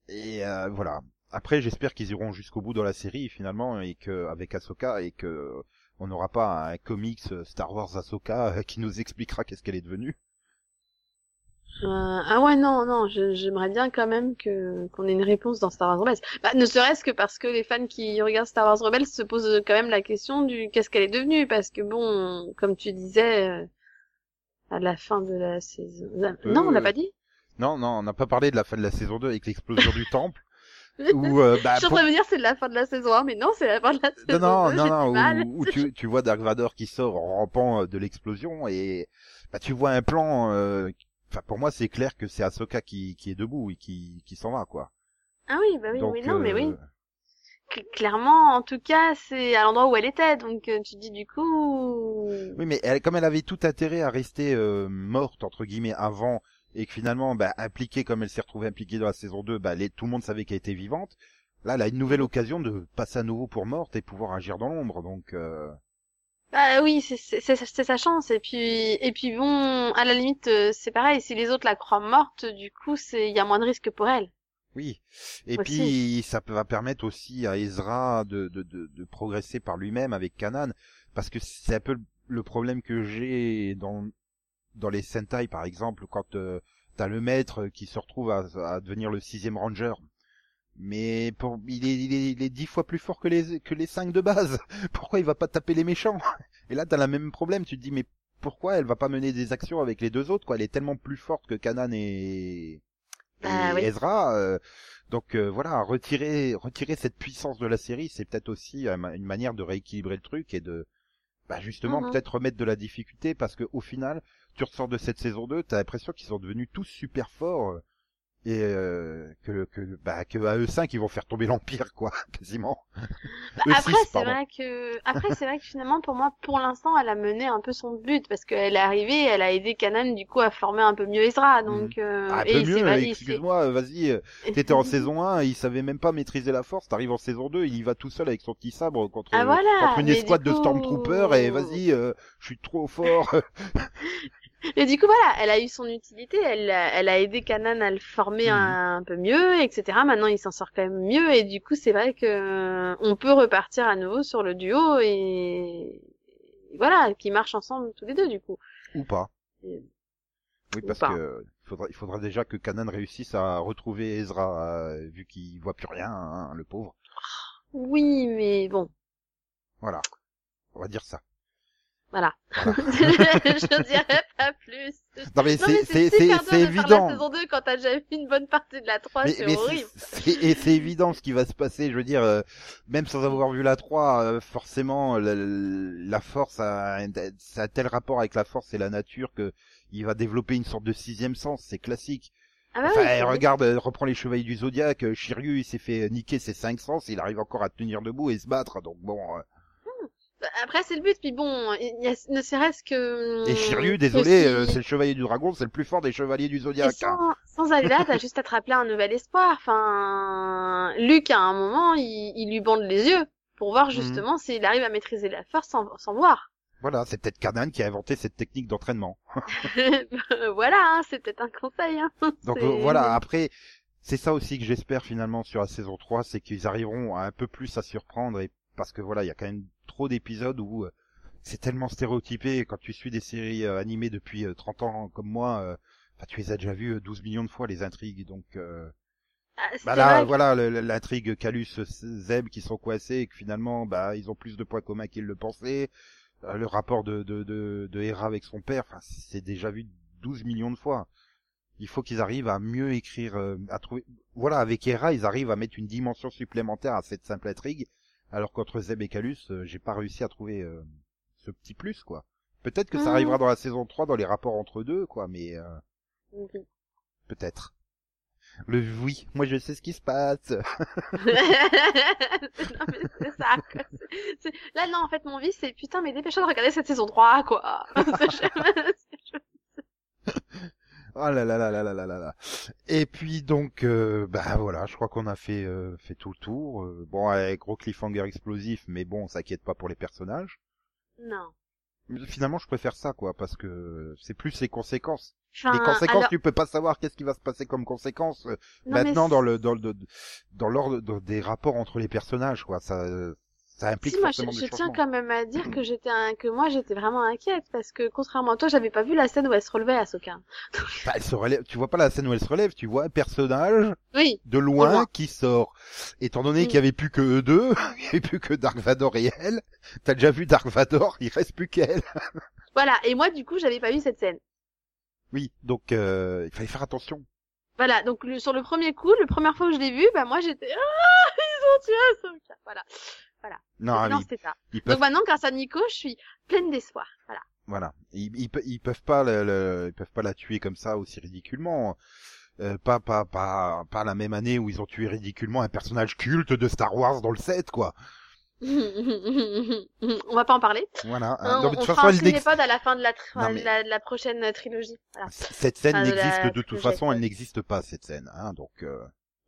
et euh, voilà. Après, j'espère qu'ils iront jusqu'au bout dans la série finalement et que avec Ahsoka et que on n'aura pas un comics Star Wars Ahsoka euh, qui nous expliquera qu'est-ce qu'elle est devenue. Euh, ah ouais non non j'aimerais bien quand même que qu'on ait une réponse dans Star Wars Rebels bah, ne serait-ce que parce que les fans qui regardent Star Wars Rebels se posent quand même la question du qu'est-ce qu'elle est devenue parce que bon comme tu disais euh, à la fin de la saison non on l'a Euh, pas dit Non, non, on n'a pas parlé de la fin de la saison 2 avec l'explosion du *laughs* temple. Où, euh, bah, je suis en train de me dire c'est la fin de la saison 1 mais non c'est la fin de la Non, saison non, 2 non, non, mal. où, où tu, tu vois Dark Vador qui sort en rampant euh, de l'explosion et bah, tu vois un plan. euh, Enfin, pour moi, c'est clair que c'est Ahsoka qui, qui est debout et qui, qui s'en va, quoi. ah oui bah oui Donc, oui non mais oui euh, clairement en tout cas c'est à l'endroit où elle était donc euh, tu dis du coup Oui, mais elle, comme elle avait tout intérêt à rester euh, morte entre guillemets avant et que finalement, bah, impliquée comme elle s'est retrouvée impliquée dans la saison 2, bah, les, tout le monde savait qu'elle était vivante. Là, elle a une nouvelle occasion de passer à nouveau pour morte et pouvoir agir dans l'ombre. Donc, euh, Bah oui, c'est sa chance. Et puis et puis bon, à la limite, euh, c'est pareil. Si les autres la croient morte, du coup, c'est il y a moins de risque pour elle. Oui. Et Aussi. puis ça va permettre aussi à Ezra de, de, de, de progresser par lui-même avec Kanan, parce que c'est un peu le- le problème que j'ai dans dans les Sentai par exemple quand euh, t'as le maître qui se retrouve à, à devenir le sixième ranger. Mais pour, il est, il est, il est dix fois plus fort que les, que les cinq de base. *laughs* Pourquoi il va pas taper les méchants? Et là, t'as le même problème. Tu te dis, mais pourquoi elle va pas mener des actions avec les deux autres, quoi? Elle est tellement plus forte que Kanan et, Bah et oui. Ezra. euh, donc euh, voilà, retirer retirer cette puissance de la série, c'est peut-être aussi euh, une manière de rééquilibrer le truc et de bah justement Mhm. peut-être remettre de la difficulté parce que au final, tu ressors de cette saison 2, t'as l'impression qu'ils sont devenus tous super forts et euh, que que bah que à eux 5 ils vont faire tomber l'empire quoi, *laughs* quasiment. Eux Après, six, c'est vrai que, après, c'est vrai que finalement, pour moi, pour l'instant, elle a mené un peu son but parce qu'elle est arrivée, elle a aidé Kanan, du coup, à former un peu mieux Ezra, donc, euh, Ah, un et peu il mieux, excuse-moi, vas-y, euh, t'étais en *laughs* saison 1, il savait même pas maîtriser la force, t'arrives en saison 2, il y va tout seul avec son petit sabre contre, Ah, voilà, contre une escouade de Stormtroopers et vas-y, euh, je suis trop fort. *laughs* Et du coup, voilà, elle a eu son utilité, elle, a- elle a aidé Kanan à le former Mhm. un, un peu mieux, etc. Maintenant, il s'en sort quand même mieux, et du coup, c'est vrai que euh, on peut repartir à nouveau sur le duo et et voilà, qui marchent ensemble tous les deux, du coup. Ou pas. Et- Oui, Ou parce pas. que il faudra, il faudra déjà que Kanan réussisse à retrouver Ezra, euh, vu qu'il voit plus rien, hein, le pauvre. Oui, mais bon, Voilà. On va dire ça. Voilà. *laughs* *laughs* Je dirais pas plus. Non mais c'est c'est c'est c'est évident. la saison 2 quand t'as déjà vu une bonne partie de la 3, Mais, c'est horrible. et c'est évident ce qui va se passer. Je veux dire, euh, même sans avoir vu la 3, euh, forcément, la, la force a, un- ça a tel rapport avec la force et la nature que il va développer une sorte de sixième sens. C'est classique. Ah bah Enfin, oui, regarde, euh, reprend les chevaliers du zodiaque. euh, Shiryu, il s'est fait niquer ses cinq sens. Il arrive encore à tenir debout et se battre. Donc bon. euh, Après, c'est le but, puis bon, il y a, ne serait-ce que... Et Shiryu, désolé, euh, c'est le chevalier du dragon, c'est le plus fort des chevaliers du Et zodiaque. hein. sans, sans aller là, t'as juste à te rappeler un nouvel espoir. Enfin, Luke, à un moment, il, il lui bande les yeux pour Mhm. voir justement s'il arrive à maîtriser la force sans, sans voir. Voilà, c'est peut-être Kanan qui a inventé cette technique d'entraînement. *laughs* *laughs* voilà, hein, c'est peut-être un conseil. Hein. *laughs* Donc euh, voilà, après, c'est ça aussi que j'espère finalement sur la saison 3, c'est qu'ils arriveront à un peu plus à surprendre, et parce que voilà, il y a quand même trop d'épisodes où euh, c'est tellement stéréotypé, quand tu suis des séries euh, animées depuis euh, 30 ans comme moi, euh, enfin, tu les as déjà vues euh, 12 millions de fois les intrigues, donc... Euh... Ah, Bah là, voilà, l'intrigue Calus Zeb qui sont coincés et que finalement, bah, ils ont plus de points communs qu'ils le pensaient. Euh, le rapport de, de, de, de Hera avec son père, enfin, c'est déjà vu 12 millions de fois. Il faut qu'ils arrivent à mieux écrire, euh, à trouver, voilà, avec Hera, ils arrivent à mettre une dimension supplémentaire à cette simple intrigue, alors qu'entre Zeb et Calus, euh, j'ai pas réussi à trouver euh, ce petit plus, quoi. Peut-être que ça Mhm. arrivera dans la saison 3, dans les rapports entre deux, quoi, mais euh, Oui. peut-être. Le oui, moi je sais ce qui se passe. *laughs* non, mais c'est ça, quoi. C'est- Là, non, en fait, mon vie, c'est putain, mais dépêche-toi de regarder cette saison 3, quoi. *laughs* Oh là là là là là là là Et puis donc, euh, bah voilà, je crois qu'on a fait euh, fait tout le tour. Euh, bon, avec gros cliffhanger explosif, mais bon, on s'inquiète pas pour les personnages. Non. Mais finalement, je préfère ça, quoi, parce que c'est plus les conséquences. Les conséquences, alors... tu peux pas savoir qu'est-ce qui va se passer comme conséquence. Euh, maintenant, dans le dans le dans l'ordre des rapports entre les personnages, quoi, ça euh, ça implique Si, moi, je, tiens quand même à dire que *clears throat* j'étais, un- que moi, j'étais vraiment inquiète parce que contrairement à toi, j'avais pas vu la scène où elle se relevait, Ahsoka. *laughs* Bah, elle se relève. Tu vois pas la scène où elle se relève, tu vois un personnage Oui. de loin, loin. qui sort. Étant donné Mm. qu'il y avait plus que eux deux, *laughs* il y avait plus que Dark Vador et elle, t'as déjà vu Dark Vador, il reste plus qu'elle. *laughs* Voilà. Et moi, du coup, j'avais pas vu cette scène. Oui, donc euh, il fallait faire attention. Voilà. Donc, le- sur le premier coup, la première fois que je l'ai vu, bah, moi, j'étais, ah, ils ont tué Ahsoka. Voilà. Non, non, ils, c'était ça. ils peuvent, Donc maintenant, grâce à Nico, je suis pleine d'espoir. Voilà. voilà, ils, ils, pe- ils peuvent pas, le, le- ils peuvent pas la tuer comme ça aussi ridiculement. Euh, pas, pas, pas, pas la même année où ils ont tué ridiculement un personnage culte de Star Wars dans le 7, quoi. *laughs* on va pas en parler. Voilà. hein. Non, on mais de toute fera façon, elle ciné-pod à la fin de la, Non, mais- la, prochaine trilogie. Voilà. cette scène Ah, de la n'existe de toute façon, elle n'existe pas cette scène. Hein, donc euh,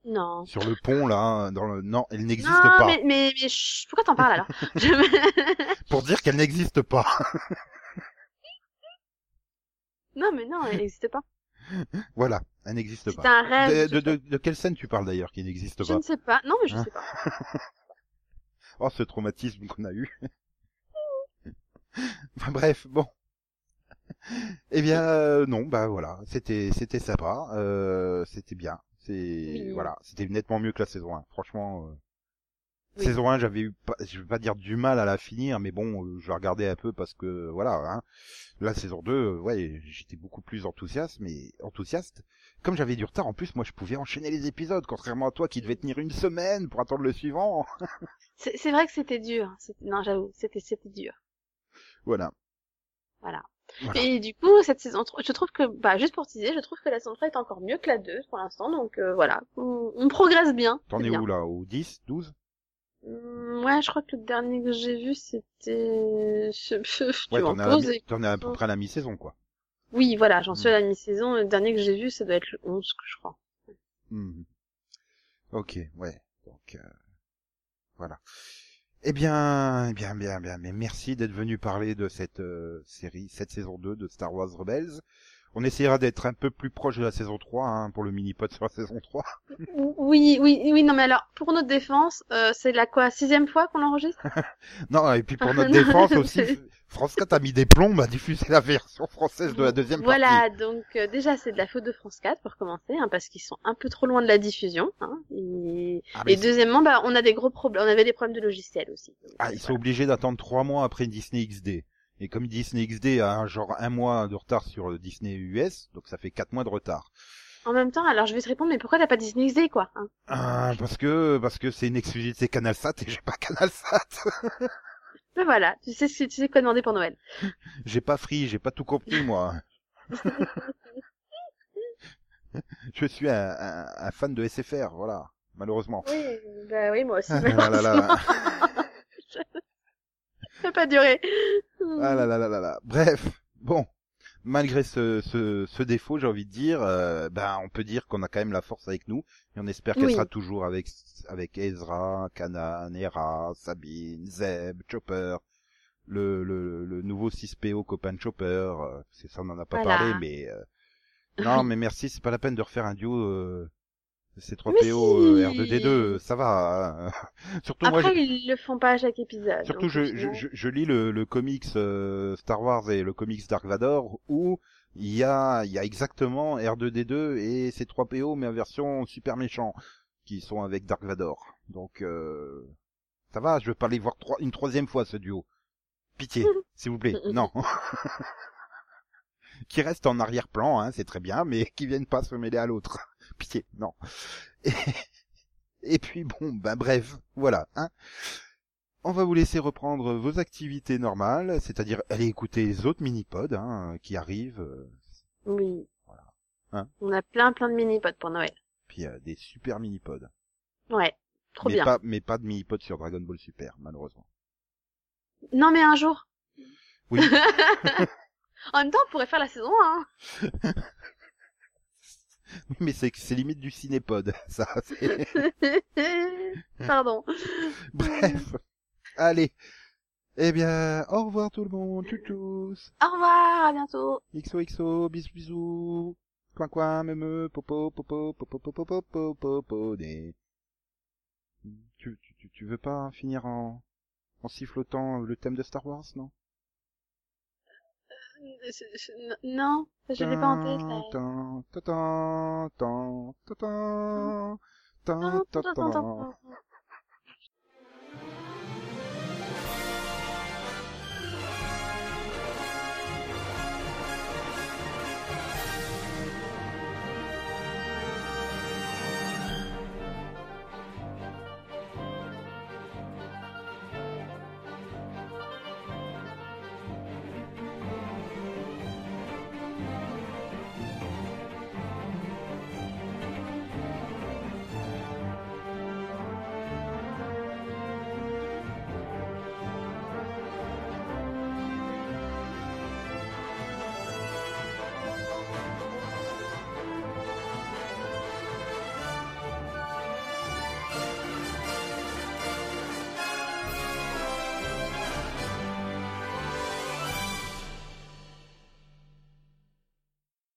Non. sur le pont là, hein, dans le, non, elle n'existe non, pas. mais, mais, mais chut, pourquoi t'en parles alors? Je- *laughs* Pour dire qu'elle n'existe pas. *laughs* Non, mais non, elle n'existe pas. Voilà. Elle n'existe pas. un rêve. De, de, de, de quelle scène tu parles d'ailleurs qui n'existe Je pas ne sais pas. Non, mais je Hein sais pas. *laughs* Oh, ce traumatisme qu'on a eu. enfin, bref, bon. eh bien, euh, non, bah voilà, c'était c'était sympa, euh, c'était bien, c'est Oui. voilà, c'était nettement mieux que la saison 1. Franchement, euh, Oui. saison 1, j'avais eu, pas, je vais pas dire du mal à la finir, mais bon, euh, je la regardais un peu parce que voilà, hein. La saison 2, euh, ouais, j'étais beaucoup plus enthousiaste, mais enthousiaste. Comme j'avais du retard, en plus, moi, je pouvais enchaîner les épisodes, contrairement à toi qui devait tenir une semaine pour attendre le suivant. *laughs* C'est vrai que c'était dur. C'était- Non, j'avoue, c'était c'était dur. Voilà. Voilà. Voilà. Et du coup, cette saison 3, je trouve que, bah, juste pour teaser, je trouve que la saison 3 est encore mieux que la 2 pour l'instant, donc euh, voilà. On, on progresse bien. T'en es où là Au 10 12 Hum, Ouais, je crois que le dernier que j'ai vu, c'était... *laughs* Ouais, t'en es, à et- peu près à la mi-saison, quoi. Oui, voilà, j'en suis Hmm. à la mi-saison. Le dernier que j'ai vu, ça doit être le 11, que je crois. Mhm. Ok, ouais. Donc, euh, voilà. Eh bien, eh bien, bien, bien, mais merci d'être venu parler de cette euh, série, cette saison 2 de Star Wars Rebels. On essaiera d'être un peu plus proche de la saison 3 hein, pour le mini-pod sur la saison 3. *laughs* Oui, oui, oui, non, mais alors, pour notre défense, euh, c'est la quoi, sixième fois qu'on l'enregistre? Non, et puis pour *laughs* notre défense *laughs* aussi, France 4 a mis des plombs à diffuser la version française de la deuxième Voilà, partie. donc euh, déjà, c'est de la faute de France 4, pour commencer, hein, parce qu'ils sont un peu trop loin de la diffusion. Hein, et... Ah, et deuxièmement, bah, on a des gros problèmes, on avait des problèmes de logiciel aussi. Donc, Ah, euh, ils sont voilà. obligés d'attendre trois mois après Disney XD. Et comme Disney XD a un genre un mois de retard sur le Disney US, donc ça fait quatre mois de retard. En même temps, alors je vais te répondre, mais pourquoi t'as pas Disney XD, quoi hein? Ah, parce que parce que c'est une exclusivité CanalSat et j'ai pas CanalSat. *laughs* Ben voilà, tu sais, ce- tu sais quoi demander pour Noël. *laughs* j'ai pas Free, j'ai pas tout compris moi. *laughs* Je suis un, un, un fan de SFR, voilà. Malheureusement. Oui, bah oui, moi aussi. *laughs* Ah là là. Ça n'a pas duré. Ah là là là là là. Bref, bon. Malgré ce, ce, ce défaut, j'ai envie de dire, euh, ben on peut dire qu'on a quand même la force avec nous et on espère qu'elle Oui. sera toujours avec avec Ezra, Kanan, Hera, Sabine, Zeb, Chopper, le le, le nouveau 6PO copain Chopper. euh, c'est ça on en a pas Voilà. parlé, mais euh, *laughs* non, mais merci, c'est pas la peine de refaire un duo. Euh, C3PO Mais euh, si. R2D2, ça va. hein. *laughs* Surtout moi, Après, j'ai- ils le font pas à chaque épisode. Surtout, je, je, je lis le, le comics euh, Star Wars et le comics Dark Vador où il y a, il y a exactement R2D2 et C3PO mais en version super méchant qui sont avec Dark Vador. Donc euh, ça va, je veux pas les voir trois, une troisième fois ce duo. Pitié, *laughs* s'il vous plaît, non. *laughs* qui reste en arrière-plan, hein, c'est très bien, mais qui viennent pas se mêler à l'autre. Non. *laughs* Et, et puis bon, ben bref, voilà. Hein. On va vous laisser reprendre vos activités normales, c'est-à-dire aller écouter les autres mini-pods hein, qui arrivent, euh, Oui. Hein On a plein plein de mini-pods pour Noël. puis euh, des super mini-pods. Ouais. Trop mais bien. pas, mais pas de mini-pods sur Dragon Ball Super, malheureusement. Non, mais un jour. Oui. *laughs* en même temps, on pourrait faire la saison 1. *laughs* mais c'est c'est limite du cinépod, ça. Pardon. Bref, allez. Eh bien, au revoir tout le monde, tchou-tchous. Au revoir, à bientôt. XOXO, bisous bisous. Coin coin, me me, popo, popo, popo, popo, popo, popo, des. Tu, tu, tu veux pas finir en, en sifflotant le thème de Star Wars, non? Non, je l'ai pas en tête. Là.